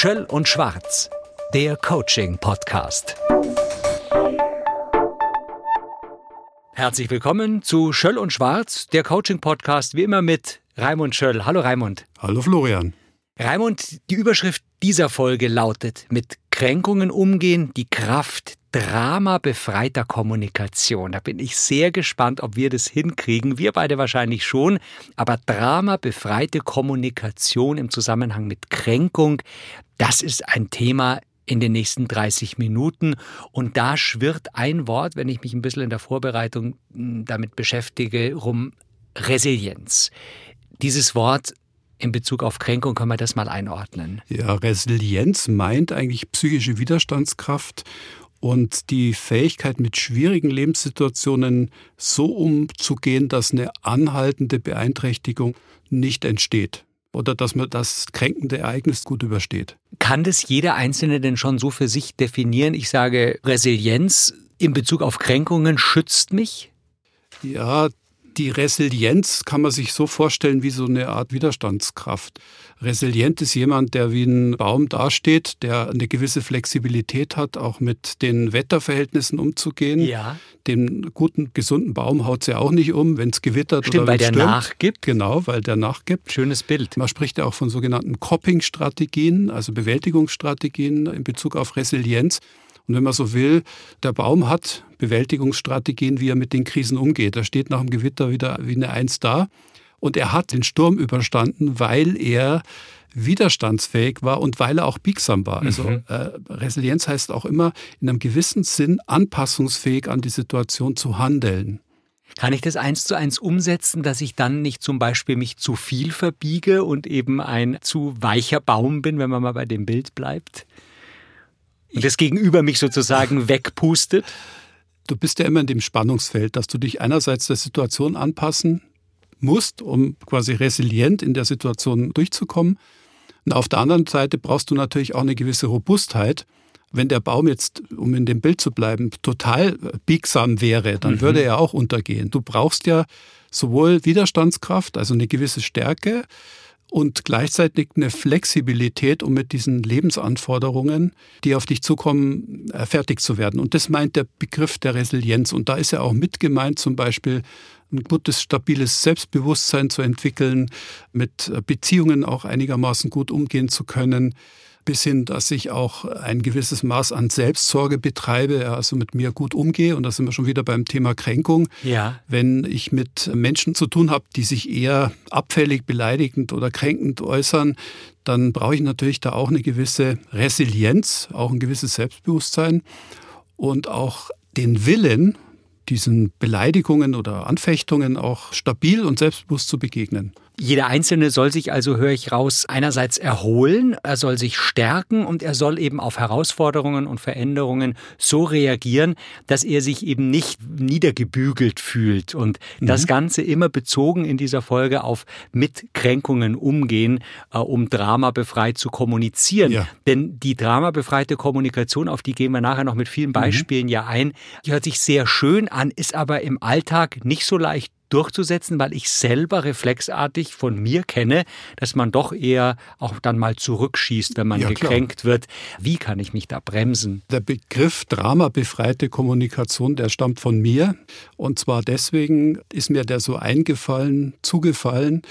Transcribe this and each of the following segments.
Schöll und Schwarz, der Coaching-Podcast. Herzlich willkommen zu Schöll und Schwarz, der Coaching-Podcast, wie immer mit Raimund Schöll. Hallo Raimund. Hallo Florian. Raimund, die Überschrift dieser Folge lautet Mit Kränkungen umgehen, die Kraft dramabefreiter Kommunikation. Da bin ich sehr gespannt, ob wir das hinkriegen. Wir beide wahrscheinlich schon. Aber dramabefreite Kommunikation im Zusammenhang mit Kränkung, das ist ein Thema in den nächsten 30 Minuten. Und da schwirrt ein Wort, wenn ich mich ein bisschen in der Vorbereitung hm, damit beschäftige, rum Resilienz. Dieses Wort in Bezug auf Kränkung können wir das mal einordnen. Ja, Resilienz meint eigentlich psychische Widerstandskraft und die Fähigkeit, mit schwierigen Lebenssituationen so umzugehen, dass eine anhaltende Beeinträchtigung nicht entsteht oder dass man das kränkende Ereignis gut übersteht. Kann das jeder Einzelne denn schon so für sich definieren? Ich sage, Resilienz in Bezug auf Kränkungen schützt mich? Ja, die Resilienz kann man sich so vorstellen wie so eine Art Widerstandskraft. Resilient ist jemand, der wie ein Baum dasteht, der eine gewisse Flexibilität hat, auch mit den Wetterverhältnissen umzugehen. Ja. Den guten, gesunden Baum haut sie auch nicht um, wenn es gewittert Stimmt, oder weil der stürmt. nachgibt. Genau, weil der nachgibt. Schönes Bild. Man spricht ja auch von sogenannten Coping-Strategien, also Bewältigungsstrategien in Bezug auf Resilienz. Und wenn man so will, der Baum hat Bewältigungsstrategien, wie er mit den Krisen umgeht. Er steht nach dem Gewitter wieder wie eine Eins da. Und er hat den Sturm überstanden, weil er widerstandsfähig war und weil er auch biegsam war. Also Mhm. äh, Resilienz heißt auch immer in einem gewissen Sinn anpassungsfähig an die Situation zu handeln. Kann ich das eins zu eins umsetzen, dass ich dann nicht zum Beispiel mich zu viel verbiege und eben ein zu weicher Baum bin, wenn man mal bei dem Bild bleibt? Und das Gegenüber mich sozusagen wegpustet? Du bist ja immer in dem Spannungsfeld, dass du dich einerseits der Situation anpassen musst, um quasi resilient in der Situation durchzukommen. Und auf der anderen Seite brauchst du natürlich auch eine gewisse Robustheit. Wenn der Baum jetzt, um in dem Bild zu bleiben, total biegsam wäre, dann Mhm. würde er auch untergehen. Du brauchst ja sowohl Widerstandskraft, also eine gewisse Stärke, und gleichzeitig eine Flexibilität, um mit diesen Lebensanforderungen, die auf dich zukommen, äh, fertig zu werden. Und das meint der Begriff der Resilienz. Und da ist ja auch mit gemeint, zum Beispiel ein gutes, stabiles Selbstbewusstsein zu entwickeln, mit äh, Beziehungen auch einigermaßen gut umgehen zu können, bis hin, dass ich auch ein gewisses Maß an Selbstsorge betreibe, also mit mir gut umgehe. Und da sind wir schon wieder beim Thema Kränkung. Ja. Wenn ich mit Menschen zu tun habe, die sich eher abfällig, beleidigend oder kränkend äußern, dann brauche ich natürlich da auch eine gewisse Resilienz, auch ein gewisses Selbstbewusstsein und auch den Willen, diesen Beleidigungen oder Anfechtungen auch stabil und selbstbewusst zu begegnen. Jeder Einzelne soll sich also, höre ich raus, einerseits erholen, er soll sich stärken und er soll eben auf Herausforderungen und Veränderungen so reagieren, dass er sich eben nicht niedergebügelt fühlt. Und das Ganze immer bezogen in dieser Folge auf mit Kränkungen umgehen, äh, um dramabefreit zu kommunizieren. Ja. Denn die dramabefreite Kommunikation, auf die gehen wir nachher noch mit vielen Beispielen ja ein, die hört sich sehr schön an, ist aber im Alltag nicht so leicht durchzusetzen, weil ich selber reflexartig von mir kenne, dass man doch eher auch dann mal zurückschießt, wenn man Ja, klar. gekränkt wird. Wie kann ich mich da bremsen? Der Begriff dramabefreite Kommunikation, der stammt von mir. Und zwar deswegen ist mir der so eingefallen, zugefallen,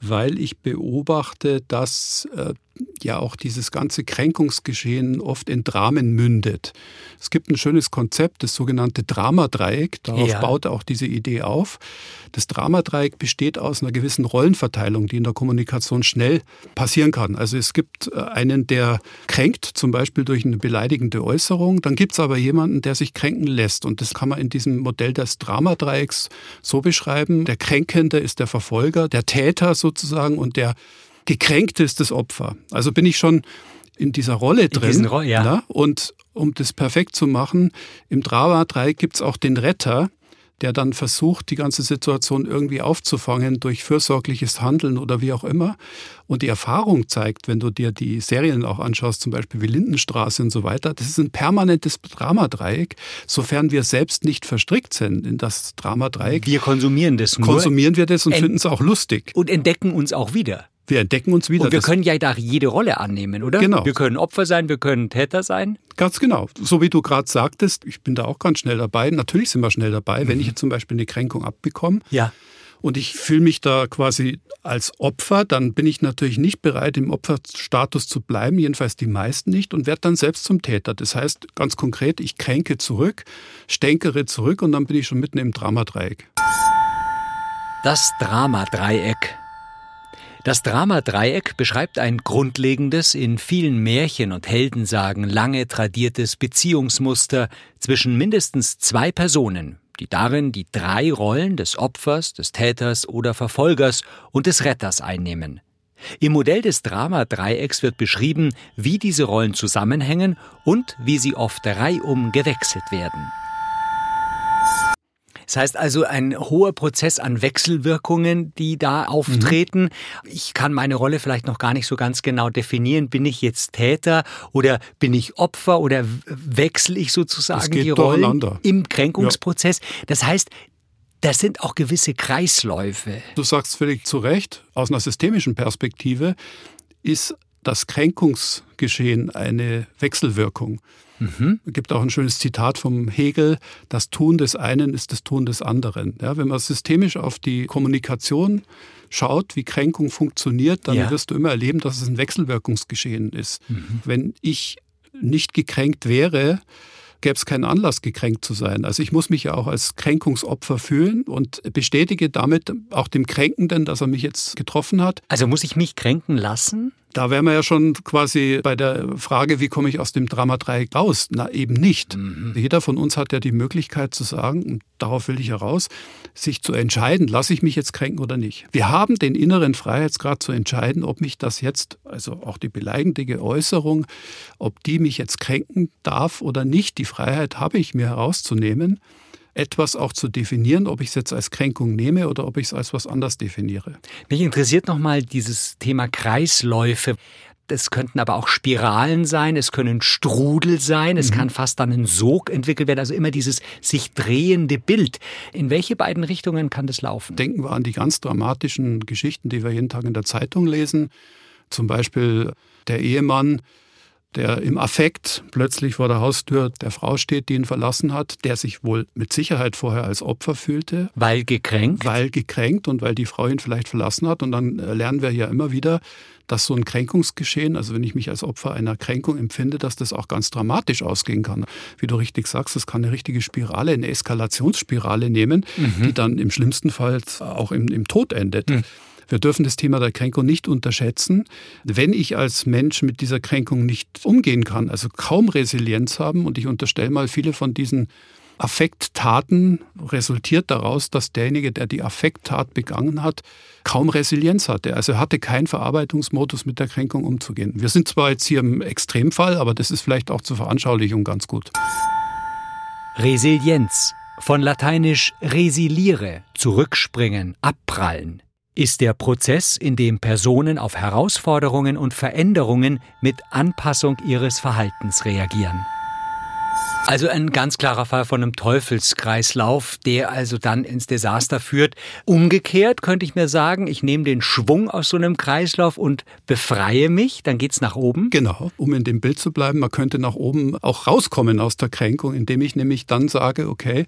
weil ich beobachte, dass äh, ja auch dieses ganze Kränkungsgeschehen oft in Dramen mündet. Es gibt ein schönes Konzept, das sogenannte Dramadreieck. Darauf Ja. baut auch diese Idee auf. Das Dramadreieck besteht aus einer gewissen Rollenverteilung, die in der Kommunikation schnell passieren kann. Also es gibt äh, einen, der kränkt, zum Beispiel durch eine beleidigende Äußerung. Dann gibt es aber jemanden, der sich kränken lässt. Und das kann man in diesem Modell des Dramadreiecks so beschreiben. Der Kränkende ist der Verfolger, der Täter sozusagen und der Gekränkte ist das Opfer. Also bin ich schon in dieser Rolle drin. Ro- ja. ne? Und um das perfekt zu machen, im Dramadreieck gibt es auch den Retter, der dann versucht, die ganze Situation irgendwie aufzufangen durch fürsorgliches Handeln oder wie auch immer. Und die Erfahrung zeigt, wenn du dir die Serien auch anschaust, zum Beispiel wie Lindenstraße und so weiter, das ist ein permanentes Dramadreieck, sofern wir selbst nicht verstrickt sind in das Dramadreieck. Wir konsumieren das nur konsumieren wir das und finden es auch lustig. und entdecken uns auch wieder. Wir entdecken uns wieder. Und wir können ja da jede Rolle annehmen, oder? Genau. Wir können Opfer sein, wir können Täter sein. Ganz genau. So wie du gerade sagtest, ich bin da auch ganz schnell dabei. Natürlich sind wir schnell dabei, mhm. wenn ich zum Beispiel eine Kränkung abbekomme. Ja. Und ich fühle mich da quasi als Opfer, dann bin ich natürlich nicht bereit, im Opferstatus zu bleiben, jedenfalls die meisten nicht, und werde dann selbst zum Täter. Das heißt ganz konkret, ich kränke zurück, stänkere zurück und dann bin ich schon mitten im Dramadreieck. Das Dramadreieck. Das Dramadreieck beschreibt ein grundlegendes, in vielen Märchen und Heldensagen lange tradiertes Beziehungsmuster zwischen mindestens zwei Personen, die darin die drei Rollen des Opfers, des Täters oder Verfolgers und des Retters einnehmen. Im Modell des Dramadreiecks wird beschrieben, wie diese Rollen zusammenhängen und wie sie oft reihum gewechselt werden. Das heißt also ein hoher Prozess an Wechselwirkungen, die da auftreten. Mhm. Ich kann meine Rolle vielleicht noch gar nicht so ganz genau definieren. Bin ich jetzt Täter oder bin ich Opfer oder wechsle ich sozusagen die Rollen im Kränkungsprozess? Ja. Das heißt, das sind auch gewisse Kreisläufe. Du sagst völlig zu Recht, aus einer systemischen Perspektive ist das Kränkungsgeschehen eine Wechselwirkung. Mhm. Es gibt auch ein schönes Zitat vom Hegel, das Tun des einen ist das Tun des anderen. Ja, wenn man systemisch auf die Kommunikation schaut, wie Kränkung funktioniert, dann ja. wirst du immer erleben, dass es ein Wechselwirkungsgeschehen ist. Mhm. Wenn ich nicht gekränkt wäre, gäbe es keinen Anlass, gekränkt zu sein. Also ich muss mich ja auch als Kränkungsopfer fühlen und bestätige damit auch dem Kränkenden, dass er mich jetzt getroffen hat. Also muss ich mich kränken lassen? Da wären wir ja schon quasi bei der Frage, wie komme ich aus dem Dramadreieck raus? Na, eben nicht. Mhm. Jeder von uns hat ja die Möglichkeit zu sagen, und darauf will ich heraus, sich zu entscheiden, lasse ich mich jetzt kränken oder nicht. Wir haben den inneren Freiheitsgrad zu entscheiden, ob mich das jetzt, also auch die beleidigende Äußerung, ob die mich jetzt kränken darf oder nicht. Die Freiheit habe ich mir herauszunehmen etwas auch zu definieren, ob ich es jetzt als Kränkung nehme oder ob ich es als was anders definiere. Mich interessiert nochmal dieses Thema Kreisläufe. Es könnten aber auch Spiralen sein, es können Strudel sein, es mhm. kann fast dann ein Sog entwickelt werden, also immer dieses sich drehende Bild. In welche beiden Richtungen kann das laufen? Denken wir an die ganz dramatischen Geschichten, die wir jeden Tag in der Zeitung lesen. Zum Beispiel der Ehemann, der im Affekt plötzlich vor der Haustür der Frau steht, die ihn verlassen hat, der sich wohl mit Sicherheit vorher als Opfer fühlte. Weil gekränkt? Weil gekränkt und weil die Frau ihn vielleicht verlassen hat. Und dann äh, lernen wir ja immer wieder, dass so ein Kränkungsgeschehen, also wenn ich mich als Opfer einer Kränkung empfinde, dass das auch ganz dramatisch ausgehen kann. Wie du richtig sagst, das kann eine richtige Spirale, eine Eskalationsspirale nehmen, mhm. die dann im schlimmsten Fall auch im, im Tod endet. Mhm. Wir dürfen das Thema der Kränkung nicht unterschätzen. Wenn ich als Mensch mit dieser Kränkung nicht umgehen kann, also kaum Resilienz haben, und ich unterstelle mal, viele von diesen Affekttaten resultiert daraus, dass derjenige, der die Affekttat begangen hat, kaum Resilienz hatte. Also hatte keinen Verarbeitungsmodus mit der Kränkung umzugehen. Wir sind zwar jetzt hier im Extremfall, aber das ist vielleicht auch zur Veranschaulichung ganz gut. Resilienz. Von lateinisch resiliere, zurückspringen, abprallen ist der Prozess, in dem Personen auf Herausforderungen und Veränderungen mit Anpassung ihres Verhaltens reagieren. Also ein ganz klarer Fall von einem Teufelskreislauf, der also dann ins Desaster führt. Umgekehrt könnte ich mir sagen, ich nehme den Schwung aus so einem Kreislauf und befreie mich, dann geht's nach oben. Genau, um in dem Bild zu bleiben, man könnte nach oben auch rauskommen aus der Kränkung, indem ich nämlich dann sage, okay,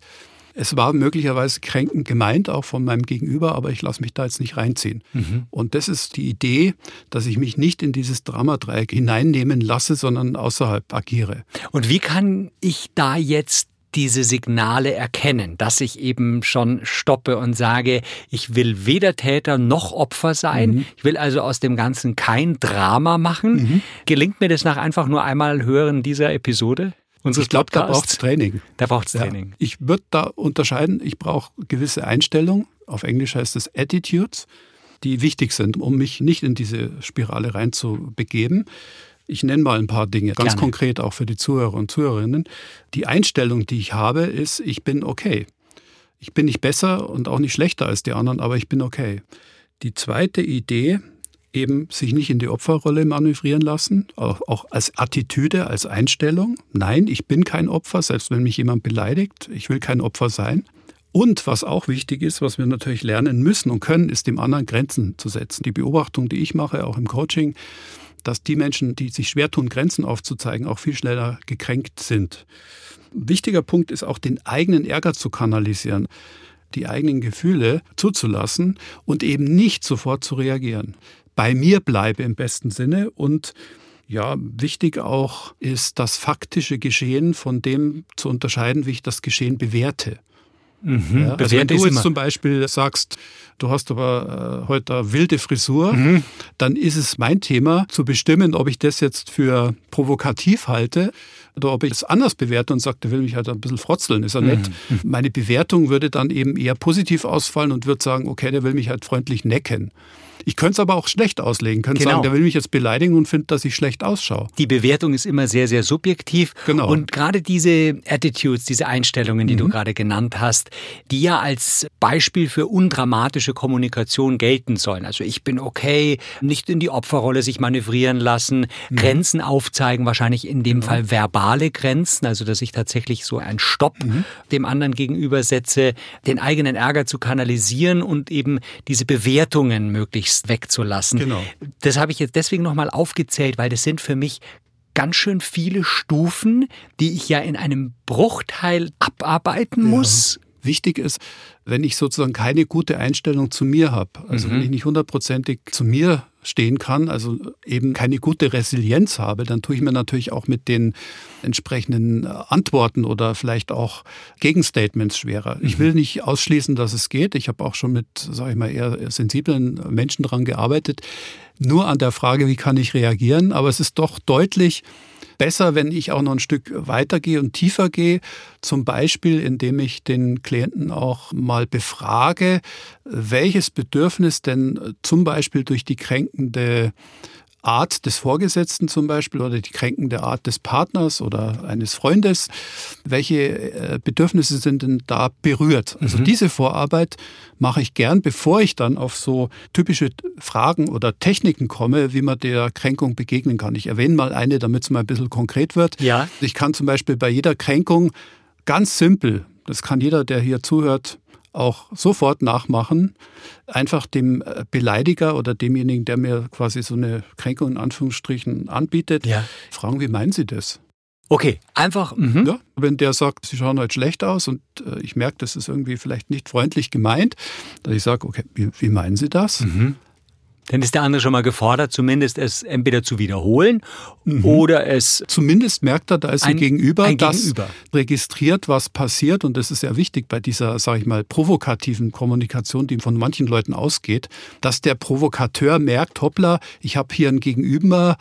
es war möglicherweise kränkend gemeint, auch von meinem Gegenüber, aber ich lasse mich da jetzt nicht reinziehen. Mhm. Und das ist die Idee, dass ich mich nicht in dieses Dramadreieck hineinnehmen lasse, sondern außerhalb agiere. Und wie kann ich da jetzt diese Signale erkennen, dass ich eben schon stoppe und sage, ich will weder Täter noch Opfer sein. Mhm. Ich will also aus dem Ganzen kein Drama machen. Mhm. Gelingt mir das nach einfach nur einmal hören dieser Episode? Ich glaube, da braucht es Training. Da braucht es Training. Ja. Ich würde da unterscheiden, ich brauche gewisse Einstellungen, auf Englisch heißt es Attitudes, die wichtig sind, um mich nicht in diese Spirale reinzubegeben. Ich nenne mal ein paar Dinge, ganz Gerne. konkret auch für die Zuhörer und Zuhörerinnen. Die Einstellung, die ich habe, ist, ich bin okay. Ich bin nicht besser und auch nicht schlechter als die anderen, aber ich bin okay. Die zweite Idee, eben sich nicht in die Opferrolle manövrieren lassen, auch, auch, als Attitüde, als Einstellung. Nein, ich bin kein Opfer, selbst wenn mich jemand beleidigt. Ich will kein Opfer sein. Und was auch wichtig ist, was wir natürlich lernen müssen und können, ist dem anderen Grenzen zu setzen. Die Beobachtung, die ich mache, auch im Coaching, dass die Menschen, die sich schwer tun, Grenzen aufzuzeigen, auch viel schneller gekränkt sind. Ein wichtiger Punkt ist auch, den eigenen Ärger zu kanalisieren, die eigenen Gefühle zuzulassen und eben nicht sofort zu reagieren. Bei mir bleibe im besten Sinne und ja, wichtig auch ist das faktische Geschehen von dem zu unterscheiden, wie ich das Geschehen bewerte. Mhm, ja, also wenn du jetzt zum Beispiel sagst, du hast aber äh, heute eine wilde Frisur, mhm. dann ist es mein Thema zu bestimmen, ob ich das jetzt für provokativ halte oder ob ich es anders bewerte und sage, der will mich halt ein bisschen frotzeln, ist mhm. nett. Mhm. Meine Bewertung würde dann eben eher positiv ausfallen und würde sagen, okay, der will mich halt freundlich necken. Ich könnte es aber auch schlecht auslegen. Könnte genau. sagen, der will mich jetzt beleidigen und findet, dass ich schlecht ausschaue. Die Bewertung ist immer sehr, sehr subjektiv. Genau. Und gerade diese Attitudes, diese Einstellungen, die mhm. du gerade genannt hast, die ja als Beispiel für undramatische Kommunikation gelten sollen. Also ich bin okay, nicht in die Opferrolle sich manövrieren lassen, mhm. Grenzen aufzeigen, wahrscheinlich in dem genau. Fall verbale Grenzen, also dass ich tatsächlich so einen Stopp mhm. dem anderen gegenüber setze, den eigenen Ärger zu kanalisieren und eben diese Bewertungen möglichst möglichst wegzulassen. Genau. Das habe ich jetzt deswegen nochmal aufgezählt, weil das sind für mich ganz schön viele Stufen, die ich ja in einem Bruchteil abarbeiten ja. muss. Wichtig ist, wenn ich sozusagen keine gute Einstellung zu mir habe, also mhm. wenn ich nicht hundertprozentig zu mir stehen kann, also eben keine gute Resilienz habe, dann tue ich mir natürlich auch mit den entsprechenden Antworten oder vielleicht auch Gegenstatements schwerer. Mhm. Ich will nicht ausschließen, dass es geht. Ich habe auch schon mit, sage ich mal, eher sensiblen Menschen daran gearbeitet. Nur an der Frage, wie kann ich reagieren, aber es ist doch deutlich, besser, wenn ich auch noch ein Stück weiter gehe und tiefer gehe. Zum Beispiel, indem ich den Klienten auch mal befrage, welches Bedürfnis denn zum Beispiel durch die kränkende Art des Vorgesetzten zum Beispiel oder die kränkende Art des Partners oder eines Freundes, welche äh, Bedürfnisse sind denn da berührt? Also mhm. diese Vorarbeit mache ich gern, bevor ich dann auf so typische Fragen oder Techniken komme, wie man der Kränkung begegnen kann. Ich erwähne mal eine, damit es mal ein bisschen konkret wird. Ja. Ich kann zum Beispiel bei jeder Kränkung ganz simpel, das kann jeder, der hier zuhört, auch sofort nachmachen, einfach dem äh, Beleidiger oder demjenigen, der mir quasi so eine Kränkung in Anführungsstrichen anbietet, ja. fragen, wie meinen Sie das? Okay, einfach. Mhm. Ja, wenn der sagt, Sie schauen heute schlecht aus und äh, ich merke, das ist irgendwie vielleicht nicht freundlich gemeint, dass ich sage, okay, wie, wie meinen Sie das? Mhm. Dann ist der andere schon mal gefordert, zumindest es entweder zu wiederholen mhm. oder es. Zumindest merkt er, da ist ein, ein Gegenüber, ein das Gegenüber. registriert, was passiert. Und das ist sehr wichtig bei dieser, sage ich mal, provokativen Kommunikation, die von manchen Leuten ausgeht, dass der Provokateur merkt, hoppla, ich habe hier ein Gegenüber,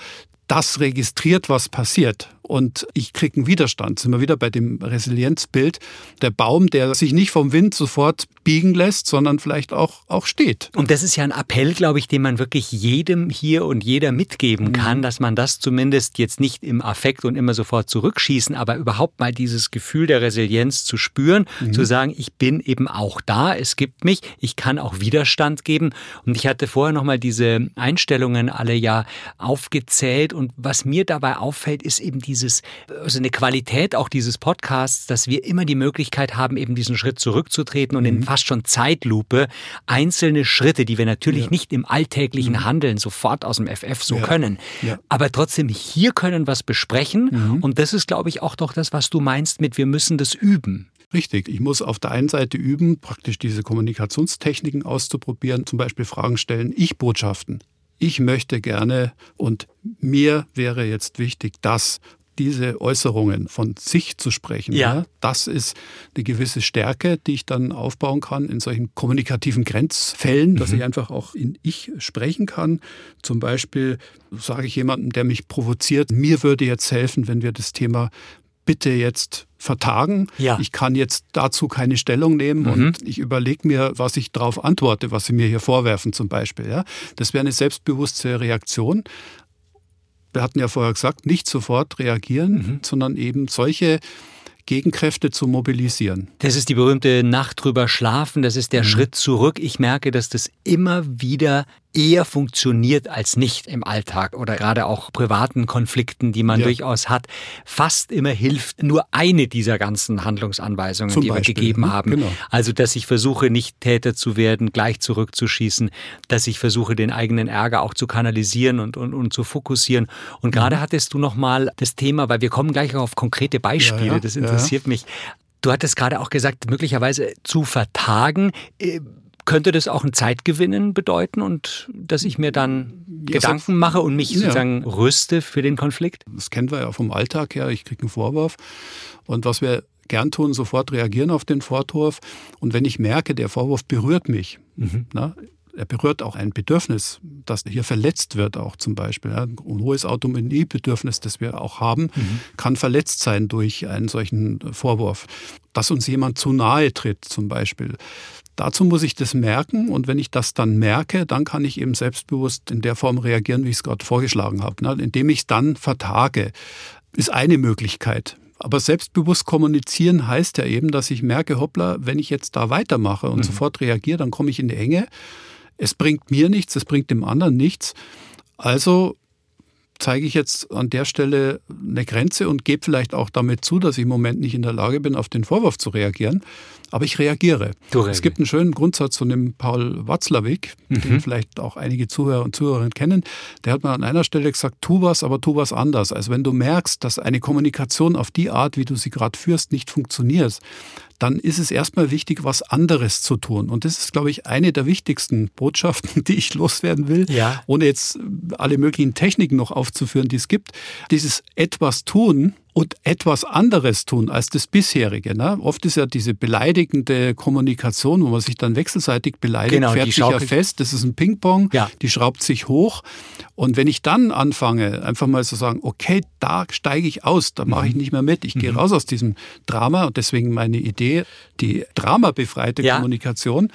das registriert, was passiert und ich kriege einen Widerstand. Sind wir wieder bei dem Resilienzbild. Der Baum, der sich nicht vom Wind sofort biegen lässt, sondern vielleicht auch, auch steht. Und das ist ja ein Appell, glaube ich, den man wirklich jedem hier und jeder mitgeben mhm. kann, mhm. dass man das zumindest jetzt nicht im Affekt und immer sofort zurückschießen, aber überhaupt mal dieses Gefühl der Resilienz zu spüren, mhm. zu sagen, ich bin eben auch da, es gibt mich, ich kann auch Widerstand geben. Und ich hatte vorher nochmal diese Einstellungen alle ja aufgezählt und was mir dabei auffällt, ist eben diese dieses, also eine Qualität auch dieses Podcasts, dass wir immer die Möglichkeit haben, eben diesen Schritt zurückzutreten und mhm. in fast schon Zeitlupe einzelne Schritte, die wir natürlich ja. nicht im alltäglichen mhm. Handeln sofort aus dem FF so ja. können, ja. aber trotzdem hier können was besprechen mhm. und das ist, glaube ich, auch doch das, was du meinst mit wir müssen das üben. Richtig. Ich muss auf der einen Seite üben, praktisch diese Kommunikationstechniken auszuprobieren, zum Beispiel Fragen stellen, Ich-Botschaften. Ich möchte gerne und mir wäre jetzt wichtig, dass diese Äußerungen von sich zu sprechen. Ja. ja. Das ist eine gewisse Stärke, die ich dann aufbauen kann in solchen kommunikativen Grenzfällen, mhm. dass ich einfach auch in ich sprechen kann. Zum Beispiel sage ich jemandem, der mich provoziert, mir würde jetzt helfen, wenn wir das Thema bitte jetzt vertagen. Ja. Ich kann jetzt dazu keine Stellung nehmen mhm. und ich überlege mir, was ich darauf antworte, was Sie mir hier vorwerfen zum Beispiel. Ja. Das wäre eine selbstbewusste Reaktion wir hatten ja vorher gesagt, nicht sofort reagieren, mhm. sondern eben solche Gegenkräfte zu mobilisieren. Das ist die berühmte Nacht drüber schlafen, das ist der mhm. Schritt zurück. Ich merke, dass das immer wieder eher funktioniert als nicht im Alltag oder gerade auch privaten Konflikten, die man ja. durchaus hat, fast immer hilft nur eine dieser ganzen Handlungsanweisungen, Zum die Beispiel. wir gegeben mhm, haben. Genau. Also, dass ich versuche, nicht Täter zu werden, gleich zurückzuschießen, dass ich versuche, den eigenen Ärger auch zu kanalisieren und, und, und zu fokussieren. Und gerade mhm. hattest du nochmal das Thema, weil wir kommen gleich auf konkrete Beispiele, ja, ja, das interessiert mich. Du hattest gerade auch gesagt, möglicherweise zu vertagen. Könnte das auch ein Zeitgewinnen bedeuten und dass ich mir dann ja, Gedanken mache und mich ja. sozusagen rüste für den Konflikt? Das kennen wir ja vom Alltag her. Ich kriege einen Vorwurf und was wir gern tun, sofort reagieren auf den Vorwurf. Und wenn ich merke, der Vorwurf berührt mich, mhm. na, er berührt auch ein Bedürfnis, das hier verletzt wird, auch zum Beispiel. Ein hohes Autonomiebedürfnis, das wir auch haben, mhm. kann verletzt sein durch einen solchen Vorwurf. Dass uns jemand zu nahe tritt, zum Beispiel. Dazu muss ich das merken und wenn ich das dann merke, dann kann ich eben selbstbewusst in der Form reagieren, wie ich es gerade vorgeschlagen habe, ne? indem ich es dann vertage. Ist eine Möglichkeit. Aber selbstbewusst kommunizieren heißt ja eben, dass ich merke, hoppla, wenn ich jetzt da weitermache und mhm. sofort reagiere, dann komme ich in die Enge. Es bringt mir nichts, es bringt dem anderen nichts. Also zeige ich jetzt an der Stelle eine Grenze und gebe vielleicht auch damit zu, dass ich im Moment nicht in der Lage bin, auf den Vorwurf zu reagieren. Aber ich reagiere. Es gibt einen schönen Grundsatz von dem Paul Watzlawick, mhm. den vielleicht auch einige Zuhörer und Zuhörerinnen kennen. Der hat mal an einer Stelle gesagt, tu was, aber tu was anders. Also wenn du merkst, dass eine Kommunikation auf die Art, wie du sie gerade führst, nicht funktioniert, dann ist es erstmal wichtig, was anderes zu tun. Und das ist, glaube ich, eine der wichtigsten Botschaften, die ich loswerden will, ja. ohne jetzt alle möglichen Techniken noch aufzuführen, die es gibt. Dieses etwas tun und etwas anderes tun als das bisherige. Ne? Oft ist ja diese beleidigende Kommunikation, wo man sich dann wechselseitig beleidigt, genau, fährt sich ja fest, das ist ein Ping-Pong, ja. die schraubt sich hoch. Und wenn ich dann anfange, einfach mal zu sagen, okay, da steige ich aus, da mache ich mhm. nicht mehr mit, ich mhm. gehe raus aus diesem Drama und deswegen meine Idee, die dramabefreite ja. Kommunikation,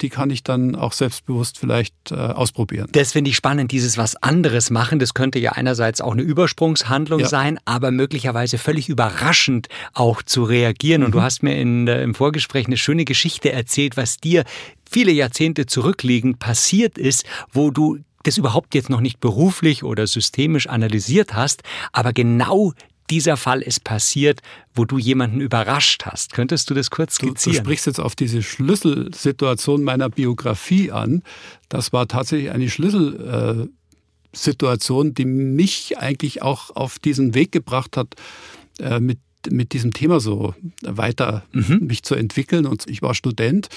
die kann ich dann auch selbstbewusst vielleicht äh, ausprobieren. Das finde ich spannend, dieses was anderes machen. Das könnte ja einerseits auch eine Übersprungshandlung ja. sein, aber möglicherweise völlig überraschend auch zu reagieren. Mhm. Und du mhm. hast mir in, äh, im Vorgespräch eine schöne Geschichte erzählt, was dir viele Jahrzehnte zurückliegend passiert ist, wo du das überhaupt jetzt noch nicht beruflich oder systemisch analysiert hast, aber genau dieser Fall ist passiert, wo du jemanden überrascht hast. Könntest du das kurz skizzieren? Du, du sprichst jetzt auf diese Schlüsselsituation meiner Biografie an. Das war tatsächlich eine Schlüsselsituation, die mich eigentlich auch auf diesen Weg gebracht hat, äh, mit mit diesem Thema so weiter mhm. mich zu entwickeln. Und ich war Student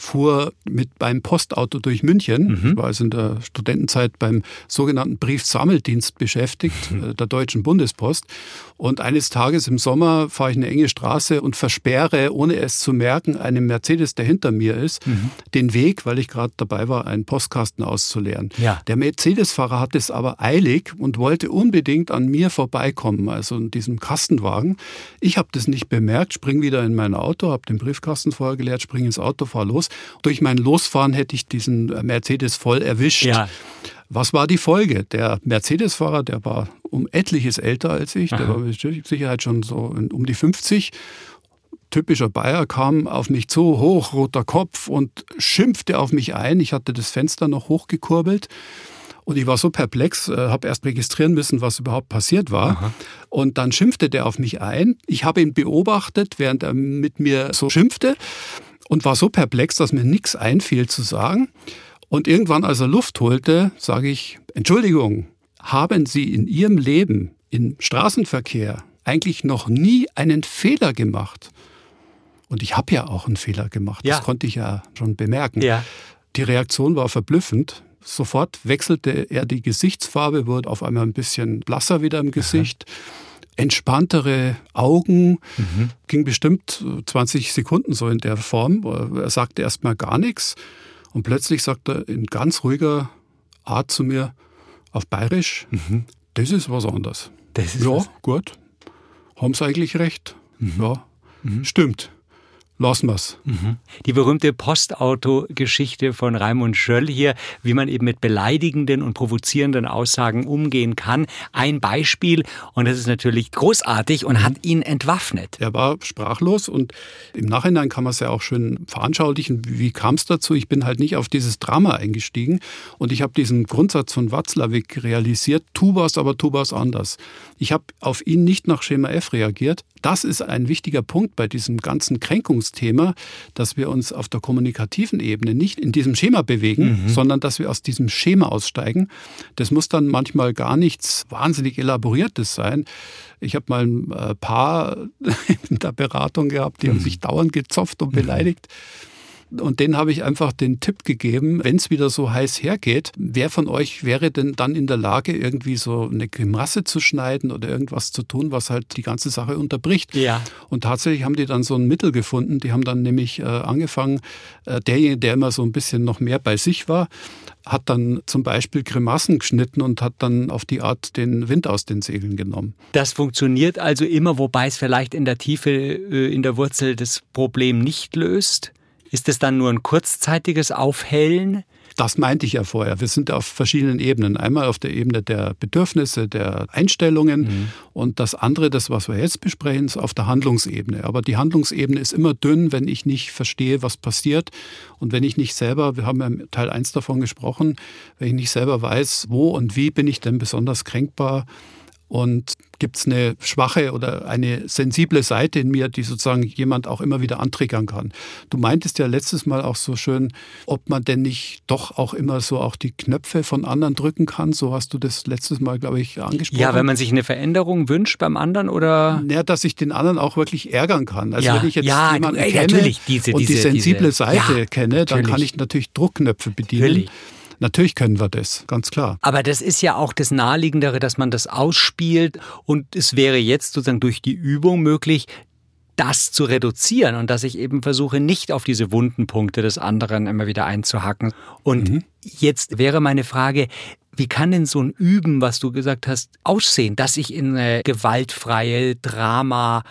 fuhr mit beim Postauto durch München. Mhm. Ich war also in der Studentenzeit beim sogenannten Briefsammeldienst beschäftigt, mhm. Äh, der Deutschen Bundespost. Und eines Tages im Sommer fahre ich eine enge Straße und versperre, ohne es zu merken, einem Mercedes, der hinter mir ist, mhm. den Weg, weil ich gerade dabei war, einen Postkasten auszuleeren. Ja. Der Mercedes-Fahrer hat es aber eilig und wollte unbedingt an mir vorbeikommen, also in diesem Kastenwagen. Ich habe das nicht bemerkt, spring wieder in mein Auto, habe den Briefkasten vorher geleert, spring ins Auto, fahre los durch mein Losfahren hätte ich diesen Mercedes voll erwischt. Ja. Was war die Folge? Der Mercedes-Fahrer, der war um etliches älter als ich, Aha. der war mit Sicherheit schon so um die 50 typischer Bayer kam auf mich zu, hoch, roter Kopf und schimpfte auf mich ein. Ich hatte das Fenster noch hochgekurbelt. Und ich war so perplex, äh, habe erst registrieren müssen, was überhaupt passiert war. Aha. Und dann schimpfte der auf mich ein. Ich habe ihn beobachtet, während er mit mir so schimpfte und war so perplex, dass mir nichts einfiel zu sagen. Und irgendwann, als er Luft holte, sage ich, Entschuldigung, haben Sie in Ihrem Leben im Straßenverkehr eigentlich noch nie einen Fehler gemacht? Und ich habe ja auch einen Fehler gemacht, ja. das konnte ich ja schon bemerken. Ja. Die Reaktion war verblüffend. Sofort wechselte er die Gesichtsfarbe, wurde auf einmal ein bisschen blasser wieder im Gesicht. Aha entspanntere Augen. Mhm. Ging bestimmt 20 Sekunden so in der Form. Er sagte erstmal gar nichts und plötzlich sagt er in ganz ruhiger Art zu mir auf Bayerisch, mhm. das ist was anderes. Ist ja, was? gut. Haben Sie eigentlich recht? Mhm. Ja, mhm. stimmt. Lassen wir's. Mhm. Die berühmte Postauto-Geschichte von Raimund Schöll hier, wie man eben mit beleidigenden und provozierenden Aussagen umgehen kann. Ein Beispiel, und das ist natürlich großartig und hat ihn entwaffnet. Er war sprachlos und im Nachhinein kann man es ja auch schön veranschaulichen. Wie kam es dazu? Ich bin halt nicht auf dieses Drama eingestiegen und ich habe diesen Grundsatz von Watzlawick realisiert, tu was, aber tu was anders. Ich habe auf ihn nicht nach Schema F reagiert. Das ist ein wichtiger Punkt bei diesem ganzen Kränkungsthema, dass wir uns auf der kommunikativen Ebene nicht in diesem Schema bewegen, mhm. sondern dass wir aus diesem Schema aussteigen. Das muss dann manchmal gar nichts wahnsinnig elaboriertes sein. Ich habe mal ein äh, Paar in der Beratung gehabt, die mhm. haben sich dauernd gezopft und beleidigt. Mhm. Und den habe ich einfach den Tipp gegeben, wenn es wieder so heiß hergeht, wer von euch wäre denn dann in der Lage, irgendwie so eine Grimasse zu schneiden oder irgendwas zu tun, was halt die ganze Sache unterbricht. Ja. Und tatsächlich haben die dann so ein Mittel gefunden. Die haben dann nämlich äh, angefangen, äh, derjenige, der immer so ein bisschen noch mehr bei sich war, hat dann zum Beispiel Grimassen geschnitten und hat dann auf die Art den Wind aus den Segeln genommen. Das funktioniert also immer, wobei es vielleicht in der Tiefe, äh, in der Wurzel das Problem nicht löst? Ist es dann nur ein kurzzeitiges Aufhellen? Das meinte ich ja vorher. Wir sind auf verschiedenen Ebenen. Einmal auf der Ebene der Bedürfnisse, der Einstellungen mhm. und das andere, das, was wir jetzt besprechen, ist auf der Handlungsebene. Aber die Handlungsebene ist immer dünn, wenn ich nicht verstehe, was passiert und wenn ich nicht selber, wir haben ja im Teil 1 davon gesprochen, wenn ich nicht selber weiß, wo und wie bin ich denn besonders kränkbar, und gibt es eine schwache oder eine sensible Seite in mir, die sozusagen jemand auch immer wieder antriggern kann. Du meintest ja letztes Mal auch so schön, ob man denn nicht doch auch immer so auch die Knöpfe von anderen drücken kann. So hast du das letztes Mal, glaube ich, angesprochen. Ja, wenn man sich eine Veränderung wünscht beim anderen oder? Naja, dass ich den anderen auch wirklich ärgern kann. Also ja, wenn ich jetzt ja, jemanden ey, kenne diese, und diese, die sensible diese, Seite ja, kenne, dann kann ich natürlich Druckknöpfe bedienen. Natürlich. Natürlich können wir das, ganz klar. Aber das ist ja auch das Naheliegendere, dass man das ausspielt und es wäre jetzt sozusagen durch die Übung möglich, das zu reduzieren und dass ich eben versuche, nicht auf diese wunden Punkte des anderen immer wieder einzuhacken. Und mhm. jetzt wäre meine Frage, wie kann denn so ein Üben, was du gesagt hast, aussehen, dass ich in eine gewaltfreie, Drama,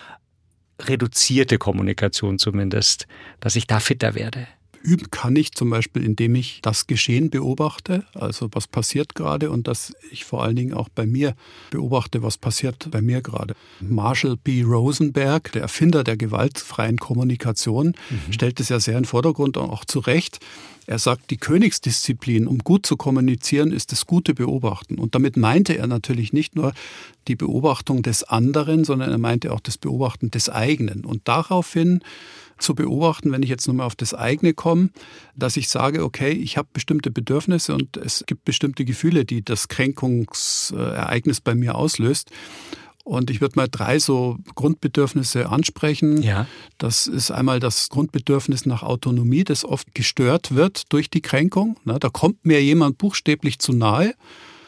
reduzierte Kommunikation zumindest, dass ich da fitter werde? Üben kann ich zum Beispiel, indem ich das Geschehen beobachte, also was passiert gerade und dass ich vor allen Dingen auch bei mir beobachte, was passiert bei mir gerade. Marshall B. Rosenberg, der Erfinder der gewaltfreien Kommunikation, mhm. stellt es ja sehr in den Vordergrund und auch zu Recht. Er sagt, die Königsdisziplin, um gut zu kommunizieren, ist das gute Beobachten. Und damit meinte er natürlich nicht nur die Beobachtung des anderen, sondern er meinte auch das Beobachten des eigenen. Und daraufhin zu beobachten, wenn ich jetzt nochmal auf das eigene komme, dass ich sage, okay, ich habe bestimmte Bedürfnisse und es gibt bestimmte Gefühle, die das Kränkungsereignis bei mir auslöst. Und ich würde mal drei so Grundbedürfnisse ansprechen. Ja. Das ist einmal das Grundbedürfnis nach Autonomie, das oft gestört wird durch die Kränkung. Da kommt mir jemand buchstäblich zu nahe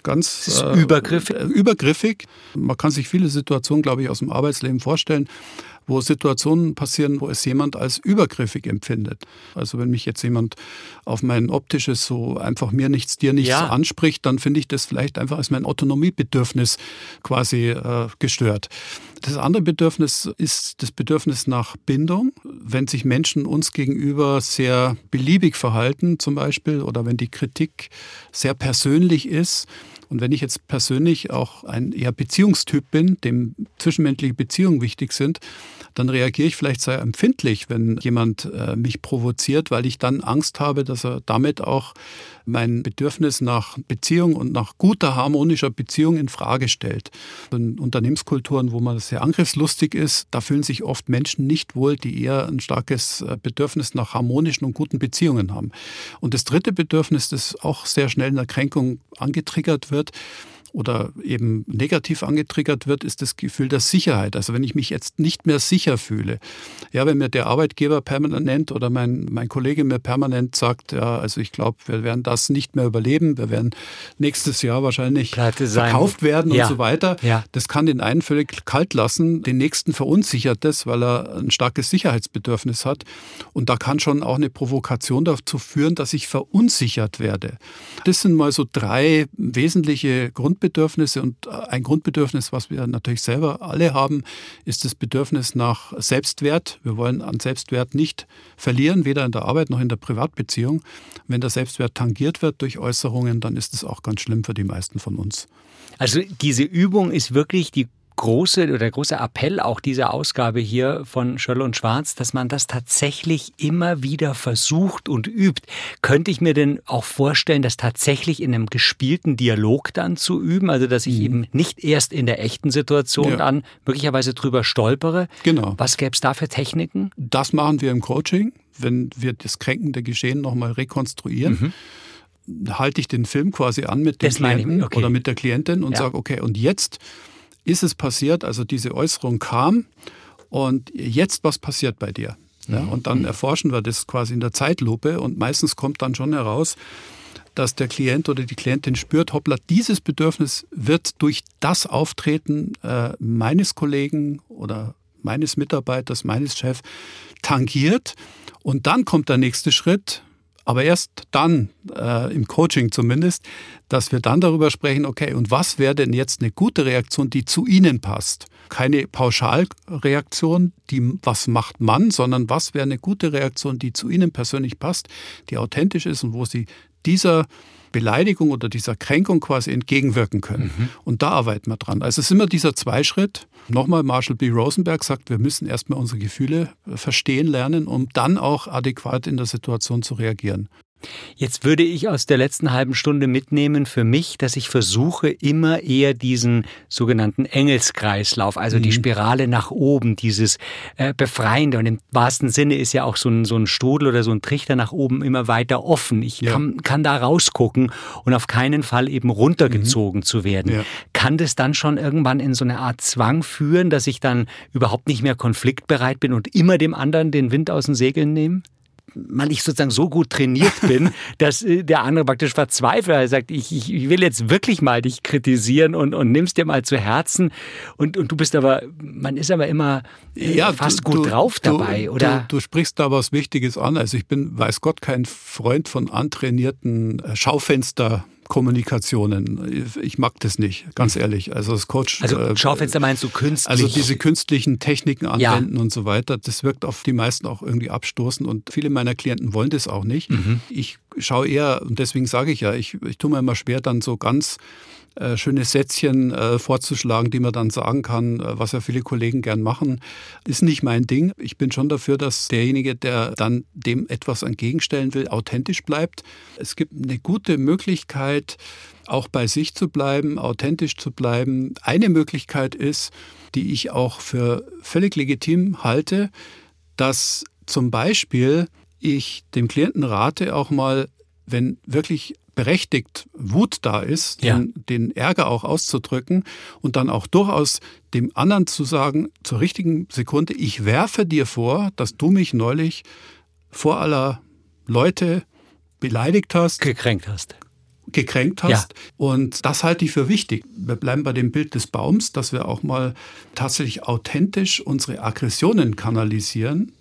ganz äh, übergriffig. übergriffig. Man kann sich viele Situationen, glaube ich, aus dem Arbeitsleben vorstellen, wo Situationen passieren, wo es jemand als übergriffig empfindet. Also wenn mich jetzt jemand auf mein optisches so einfach mir nichts, dir nichts ja. anspricht, dann finde ich das vielleicht einfach als mein Autonomiebedürfnis quasi äh, gestört. Das andere Bedürfnis ist das Bedürfnis nach Bindung. Wenn sich Menschen uns gegenüber sehr beliebig verhalten zum Beispiel oder wenn die Kritik sehr persönlich ist, und wenn ich jetzt persönlich auch ein eher Beziehungstyp bin, dem zwischenmenschliche Beziehungen wichtig sind, dann reagiere ich vielleicht sehr empfindlich, wenn jemand äh, mich provoziert, weil ich dann Angst habe, dass er damit auch mein Bedürfnis nach Beziehung und nach guter harmonischer Beziehung in Frage stellt. In Unternehmenskulturen, wo man sehr angriffslustig ist, da fühlen sich oft Menschen nicht wohl, die eher ein starkes äh, Bedürfnis nach harmonischen und guten Beziehungen haben. Und das dritte Bedürfnis, das auch sehr schnell in der Kränkung angetriggert wird, oder eben negativ angetriggert wird, ist das Gefühl der Sicherheit. Also wenn ich mich jetzt nicht mehr sicher fühle, ja, wenn mir der Arbeitgeber permanent oder mein, mein Kollege mir permanent sagt, ja, also ich glaube, wir werden das nicht mehr überleben, wir werden nächstes Jahr wahrscheinlich verkauft werden ja. und so weiter. Ja. Das kann den einen völlig kalt lassen, den nächsten verunsichert das, weil er ein starkes Sicherheitsbedürfnis hat. Und da kann schon auch eine Provokation dazu führen, dass ich verunsichert werde. Das sind mal so drei wesentliche Grund Grundbedürfnisse und ein Grundbedürfnis, was wir natürlich selber alle haben, ist das Bedürfnis nach Selbstwert. Wir wollen an Selbstwert nicht verlieren, weder in der Arbeit noch in der Privatbeziehung. Wenn der Selbstwert tangiert wird durch Äußerungen, dann ist es auch ganz schlimm für die meisten von uns. Also diese Übung ist wirklich die große oder der große Appell auch dieser Ausgabe hier von Schöll und Schwarz, dass man das tatsächlich immer wieder versucht und übt. Könnte ich mir denn auch vorstellen, das tatsächlich in einem gespielten Dialog dann zu üben? Also, dass ich mhm. eben nicht erst in der echten Situation ja. dann möglicherweise drüber stolpere. Genau. Was gäbe es da für Techniken? Das machen wir im Coaching, wenn wir das kränkende Geschehen nochmal rekonstruieren. Mhm halte ich den Film quasi an mit dem das Klienten okay. oder mit der Klientin und ja. sage, okay, und jetzt ist es passiert, also diese Äußerung kam und jetzt was passiert bei dir? Ja, mhm. und dann erforschen wir das quasi in der Zeitlupe und meistens kommt dann schon heraus, dass der Klient oder die Klientin spürt, hoppla, dieses Bedürfnis wird durch das Auftreten äh, meines Kollegen oder meines Mitarbeiters, meines Chefs tangiert. Und dann kommt der nächste Schritt, aber erst dann, äh, im Coaching zumindest, dass wir dann darüber sprechen, okay, und was wäre denn jetzt eine gute Reaktion, die zu Ihnen passt? Keine Pauschalreaktion, die was macht man, sondern was wäre eine gute Reaktion, die zu Ihnen persönlich passt, die authentisch ist und wo Sie dieser Beleidigung oder dieser Kränkung quasi entgegenwirken können. Mhm. Und da arbeiten wir dran. Also es ist immer dieser Zweischritt. Nochmal, Marshall B. Rosenberg sagt, wir müssen erstmal unsere Gefühle verstehen lernen, um dann auch adäquat in der Situation zu reagieren. Jetzt würde ich aus der letzten halben Stunde mitnehmen für mich, dass ich versuche, immer eher diesen sogenannten Engelskreislauf, also mhm. die Spirale nach oben, dieses äh, Befreiende. Und im wahrsten Sinne ist ja auch so ein, so ein Strudel oder so ein Trichter nach oben immer weiter offen. Ich ja. kann, kann da rausgucken und auf keinen Fall eben runtergezogen mhm. zu werden. Ja. Kann das dann schon irgendwann in so eine Art Zwang führen, dass ich dann überhaupt nicht mehr konfliktbereit bin und immer dem anderen den Wind aus den Segeln nehme? Man ich sozusagen so gut trainiert bin, dass äh, der andere praktisch verzweifelt. Er sagt, ich, ich will jetzt wirklich mal dich kritisieren und, und nimmst dir mal zu Herzen. Und, und du bist aber, man ist aber immer äh, ja, fast du, gut du, drauf dabei, du, oder? Du, sprichst da was Wichtiges an. Also ich bin, weiß Gott, kein Freund von antrainierten äh, Schaufenster Kommunikationen. Ich mag das nicht, ganz ehrlich. Also das Coach. Also äh, Schaufenster meinst du künstlich? Also diese künstlichen Techniken anwenden ja. und so weiter, das wirkt auf die meisten auch irgendwie abstoßend und viele meiner Klienten wollen das auch nicht. Mhm. Ich schaue eher, und deswegen sage ich ja, ich, ich tue mir immer schwer, dann so ganz äh, schöne Sätzchen äh, vorzuschlagen, die man dann sagen kann, äh, was ja viele Kollegen gern machen, ist nicht mein Ding. Ich bin schon dafür, dass derjenige, der dann dem etwas entgegenstellen will, authentisch bleibt. Es gibt eine gute Möglichkeit, auch bei sich zu bleiben, authentisch zu bleiben. Eine Möglichkeit ist, die ich auch für völlig legitim halte, dass zum Beispiel ich dem Klienten rate, auch mal, wenn wirklich berechtigt Wut da ist, ja. den, den, Ärger auch auszudrücken und dann auch durchaus dem anderen zu sagen, zur richtigen Sekunde, ich werfe dir vor, dass du mich neulich vor aller Leute beleidigt hast. Gekränkt hast gekränkt hast. Ja. Und das halte ich für wichtig. Wir bleiben bei dem Bild des Baums, dass wir auch mal tatsächlich authentisch unsere Aggressionen kanalisieren.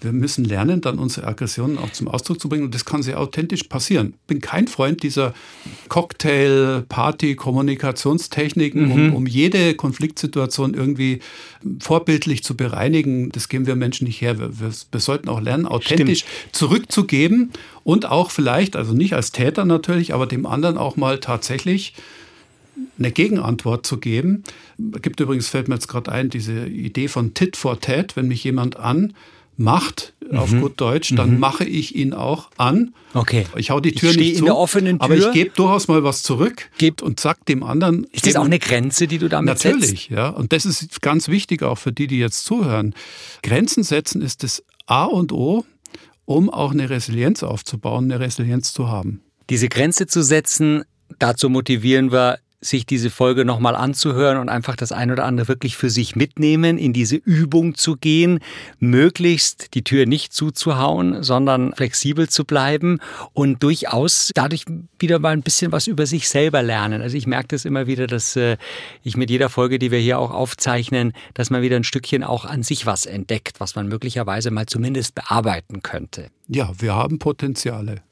Wir müssen lernen, dann unsere Aggressionen auch zum Ausdruck zu bringen. Und das kann sehr authentisch passieren. Ich bin kein Freund dieser Cocktail, Party, Kommunikationstechniken, mhm. um, um, jede Konfliktsituation irgendwie vorbildlich zu bereinigen. Das geben wir Menschen nicht her. Wir, wir, wir sollten auch lernen, authentisch Stimmt. zurückzugeben und auch vielleicht, also nicht als Täter natürlich, aber dem anderen auch mal tatsächlich eine Gegenantwort zu geben. Gibt übrigens, fällt mir jetzt gerade ein, diese Idee von Tit for Tat, wenn mich jemand an macht, mhm. auf gut Deutsch, dann mhm. mache ich ihn auch an. Okay. Ich hau die Tür ich nicht zu, in der offenen Tür, aber ich gebe durchaus mal was zurück Gebt, und sag dem anderen. Ist das auch eine Grenze, die du damit natürlich, setzt? Natürlich, ja. Und das ist ganz wichtig auch für die, die jetzt zuhören. Grenzen setzen ist das A und O, um auch eine Resilienz aufzubauen, eine Resilienz zu haben. Diese Grenze zu setzen, dazu motivieren wir sich diese Folge nochmal anzuhören und einfach das ein oder andere wirklich für sich mitnehmen, in diese Übung zu gehen, möglichst die Tür nicht zuzuhauen, sondern flexibel zu bleiben und durchaus dadurch wieder mal ein bisschen was über sich selber lernen. Also ich merke das immer wieder, dass äh, ich mit jeder Folge, die wir hier auch aufzeichnen, dass man wieder ein Stückchen auch an sich was entdeckt, was man möglicherweise mal zumindest bearbeiten könnte. Ja, wir haben Potenziale.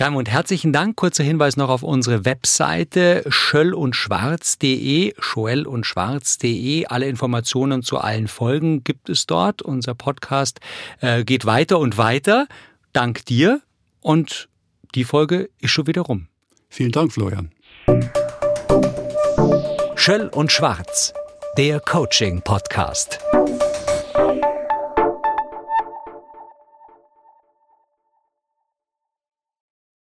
Raimund, herzlichen Dank. Kurzer Hinweis noch auf unsere Webseite schöllundschwarz.de, schwellundschwarz.de. Alle Informationen zu allen Folgen gibt es dort. Unser Podcast äh, geht weiter und weiter. Dank dir und die Folge ist schon wieder rum. Vielen Dank, Florian. Schöll und Schwarz, der Coaching-Podcast.